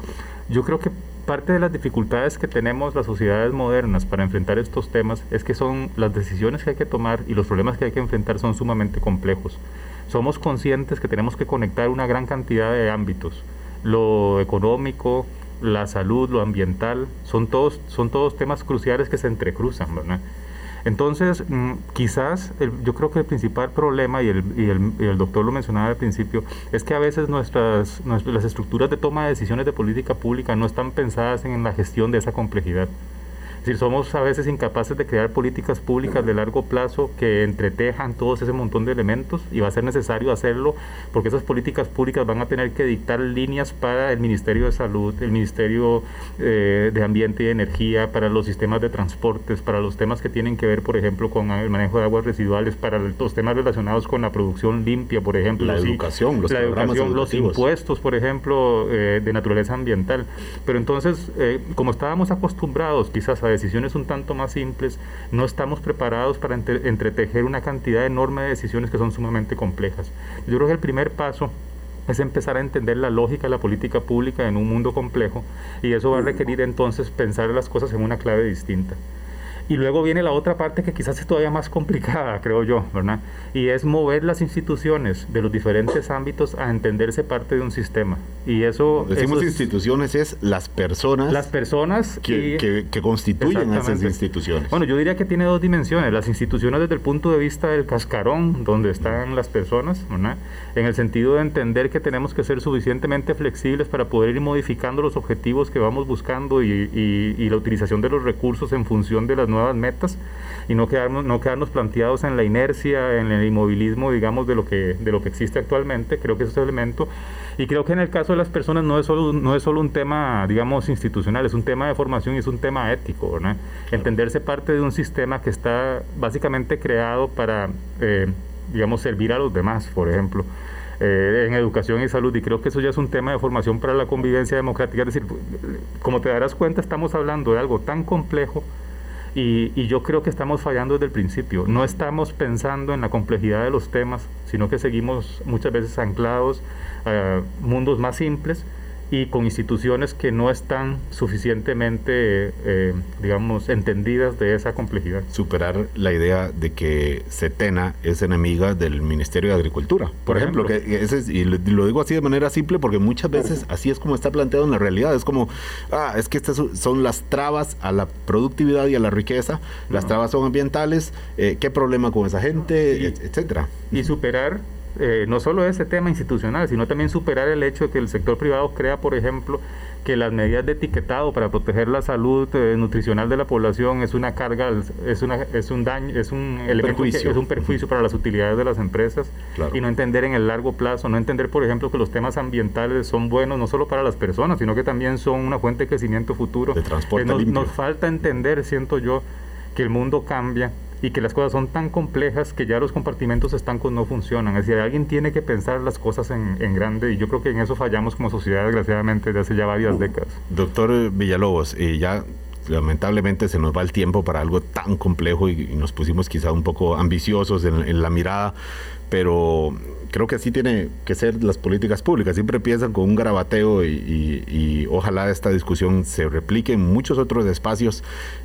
Yo creo que parte de las dificultades que tenemos las sociedades modernas para enfrentar estos temas es que son las decisiones que hay que tomar y los problemas que hay que enfrentar son sumamente complejos. Somos conscientes que tenemos que conectar una gran cantidad de ámbitos, lo económico, la salud, lo ambiental, son todos, son todos temas cruciales que se entrecruzan, ¿verdad? Entonces, mm, quizás yo creo que el principal problema, y el, y, el, doctor lo mencionaba al principio, es que a veces nuestras, nuestras, las estructuras de toma de decisiones de política pública no están pensadas en la gestión de esa complejidad. Es decir, somos a veces incapaces de crear políticas públicas de largo plazo que entretejan todos ese montón de elementos y va a ser necesario hacerlo porque esas políticas públicas van a tener que dictar líneas para el Ministerio de Salud, el Ministerio eh, de Ambiente y Energía, para los sistemas de transportes, para los temas que tienen que ver, por ejemplo, con el manejo de aguas residuales, para los temas relacionados con la producción limpia, por ejemplo. La educación, los, la educación, los impuestos, por ejemplo, eh, de naturaleza ambiental. Pero entonces, eh, como estábamos acostumbrados quizás a decisiones un tanto más simples, no estamos preparados para entretejer una cantidad enorme de decisiones que son sumamente complejas. Yo creo que el primer paso es empezar a entender la lógica de la política pública en un mundo complejo y eso va a requerir entonces pensar las cosas en una clave distinta. Y luego viene la otra parte que quizás es todavía más complicada, creo yo, ¿verdad? Y es mover las instituciones de los diferentes ámbitos a entenderse parte de un sistema. Y eso... Decimos instituciones es las personas... Las personas que, que, constituyen esas instituciones. Bueno, yo diría que tiene dos dimensiones. Las instituciones desde el punto de vista del cascarón, donde están las personas, ¿verdad? En el sentido de entender que tenemos que ser suficientemente flexibles para poder ir modificando los objetivos que vamos buscando y, y, y la utilización de los recursos en función de las nuevas nuevas metas y no quedarnos, no quedarnos planteados en la inercia, en el inmovilismo, digamos, de lo que, de lo que existe actualmente. Creo que ese es el elemento. Y creo que en el caso de las personas no es solo, no es solo un tema, digamos, institucional, es un tema de formación y es un tema ético, Entenderse parte de un sistema que está básicamente creado para, eh, digamos, servir a los demás, por ejemplo. Eh, en educación y salud y creo que eso ya es un tema de formación para la convivencia democrática. Es decir, como te darás cuenta, estamos hablando de algo tan complejo y, yo creo que estamos fallando desde el principio. No estamos pensando en la complejidad de los temas, sino que seguimos muchas veces anclados a mundos más simples y con instituciones que no están suficientemente, eh, digamos, entendidas de esa complejidad. Superar la idea de que Setena es enemiga del Ministerio de Agricultura, por, ejemplo, que ese y lo digo así de manera simple porque muchas veces así es como está planteado en la realidad, es como, ah, es que estas son las trabas a la productividad y a la riqueza, las trabas son ambientales, eh, ¿qué problema con esa gente, etcétera? Y superar eh, no solo ese tema institucional, sino también superar el hecho de que el sector privado crea, por ejemplo, que las medidas de etiquetado para proteger la salud eh, nutricional de la población es una carga, es, una, es un daño, es un, perjuicio. es un perjuicio para las utilidades de las empresas y no entender en el largo plazo, no entender, por ejemplo, que los temas ambientales son buenos no solo para las personas, sino que también son una fuente de crecimiento futuro. De transporte nos, nos falta entender, siento yo, que el mundo cambia y que las cosas son tan complejas que ya los compartimentos estancos no funcionan. Es decir, alguien tiene que pensar las cosas en, en grande y yo creo que en eso fallamos como sociedad, desgraciadamente, desde hace ya varias uh, décadas. Doctor Villalobos, eh, ya lamentablemente se nos va el tiempo para algo tan complejo y, nos pusimos quizá un poco ambiciosos en, en la mirada, pero creo que así tiene que ser las políticas públicas. Siempre empiezan con un garabateo y, ojalá esta discusión se replique en muchos otros espacios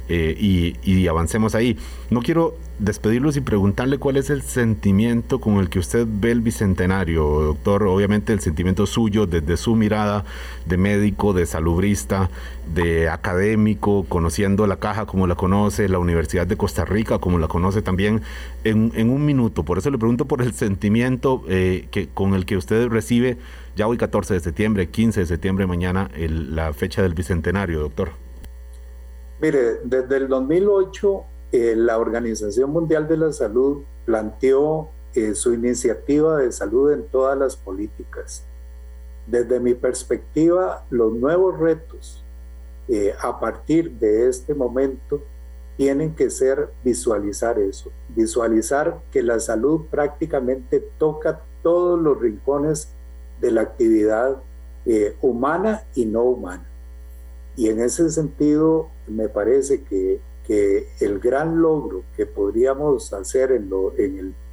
eh, y, avancemos ahí. No quiero despedirlos y preguntarle cuál es el sentimiento con el que usted ve el bicentenario, doctor. Obviamente el sentimiento suyo desde su mirada de médico, de salubrista, de académico, conociendo la caja como la conoce, la Universidad de Costa Rica como la conoce también, en, en un minuto. Por eso le pregunto por el sentimiento eh, que, con el que usted recibe ya hoy 14 de septiembre, 15 de septiembre, mañana, la fecha del Bicentenario, doctor. Mire, desde el 2008 eh, la Organización Mundial de la Salud planteó eh, su iniciativa de salud en todas las políticas. Desde mi perspectiva, los nuevos retos a partir de este momento tienen que ser visualizar eso, visualizar que la salud prácticamente toca todos los rincones de la actividad eh, humana y no humana. Y en ese sentido, me parece que, que el gran logro que podríamos hacer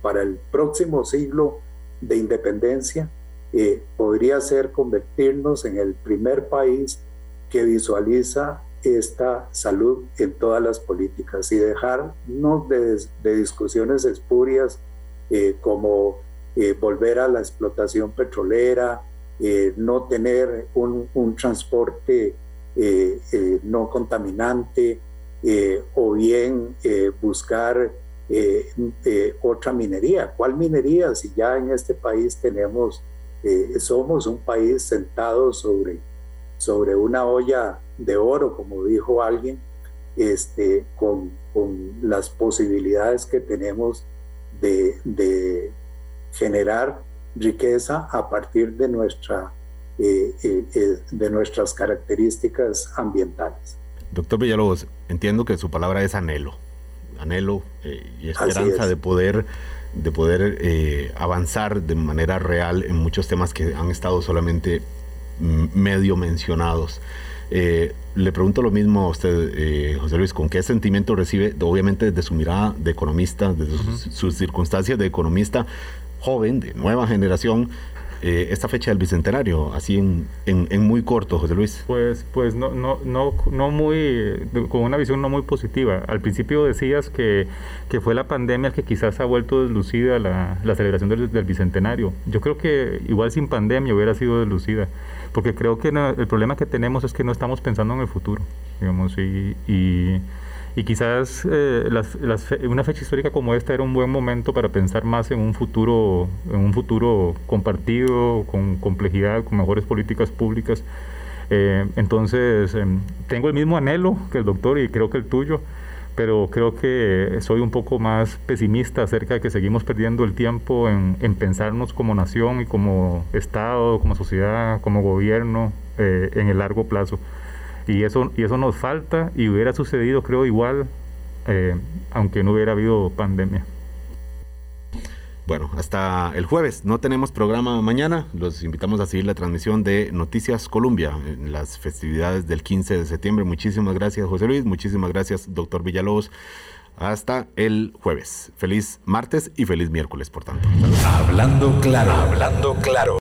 para el próximo siglo de independencia eh, podría ser convertirnos en el primer país que visualiza esta salud en todas las políticas y dejarnos de, de discusiones espurias eh, como eh, volver a la explotación petrolera, no tener un transporte no contaminante o bien buscar otra minería. ¿Cuál minería? Si ya en este país tenemos, somos un país sentado sobre, sobre una olla de oro, como dijo alguien, este, con, con las posibilidades que tenemos de, de generar riqueza a partir de, nuestra, eh, eh, eh, de nuestras características ambientales. Doctor Villalobos, entiendo que su palabra es anhelo, anhelo y esperanza de poder, de poder avanzar de manera real en muchos temas que han estado solamente medio mencionados. le pregunto lo mismo a usted, José Luis, ¿con qué sentimiento recibe, obviamente desde su mirada de economista, desde sus, circunstancias de economista, joven, de nueva generación, eh, esta fecha del bicentenario, así en, en, muy corto, José Luis? Pues, pues no, no, no, no muy, con una visión no muy positiva. Al principio decías que, que fue la pandemia que quizás ha vuelto deslucida la, la celebración del, del, bicentenario. Yo creo que igual sin pandemia hubiera sido deslucida, porque creo que el problema que tenemos es que no estamos pensando en el futuro, digamos, y, y y quizás eh, una fecha histórica como esta era un buen momento para pensar más en un futuro, en un futuro compartido, con complejidad, con mejores políticas públicas. Eh, entonces, em, tengo el mismo anhelo que el doctor y creo que el tuyo, pero creo que soy un poco más pesimista acerca de que seguimos perdiendo el tiempo en, pensarnos como nación y como Estado, como sociedad, como gobierno eh, en el largo plazo. Y eso, y eso nos falta y hubiera sucedido, creo, igual, eh, aunque no hubiera habido pandemia. Bueno, hasta el jueves. No tenemos programa mañana. Los invitamos a seguir la transmisión de Noticias Colombia en las festividades del 15 de septiembre. Muchísimas gracias, José Luis. Muchísimas gracias, doctor Villalobos. Hasta el jueves. Feliz martes y feliz miércoles, por tanto. Hablando claro, hablando claro.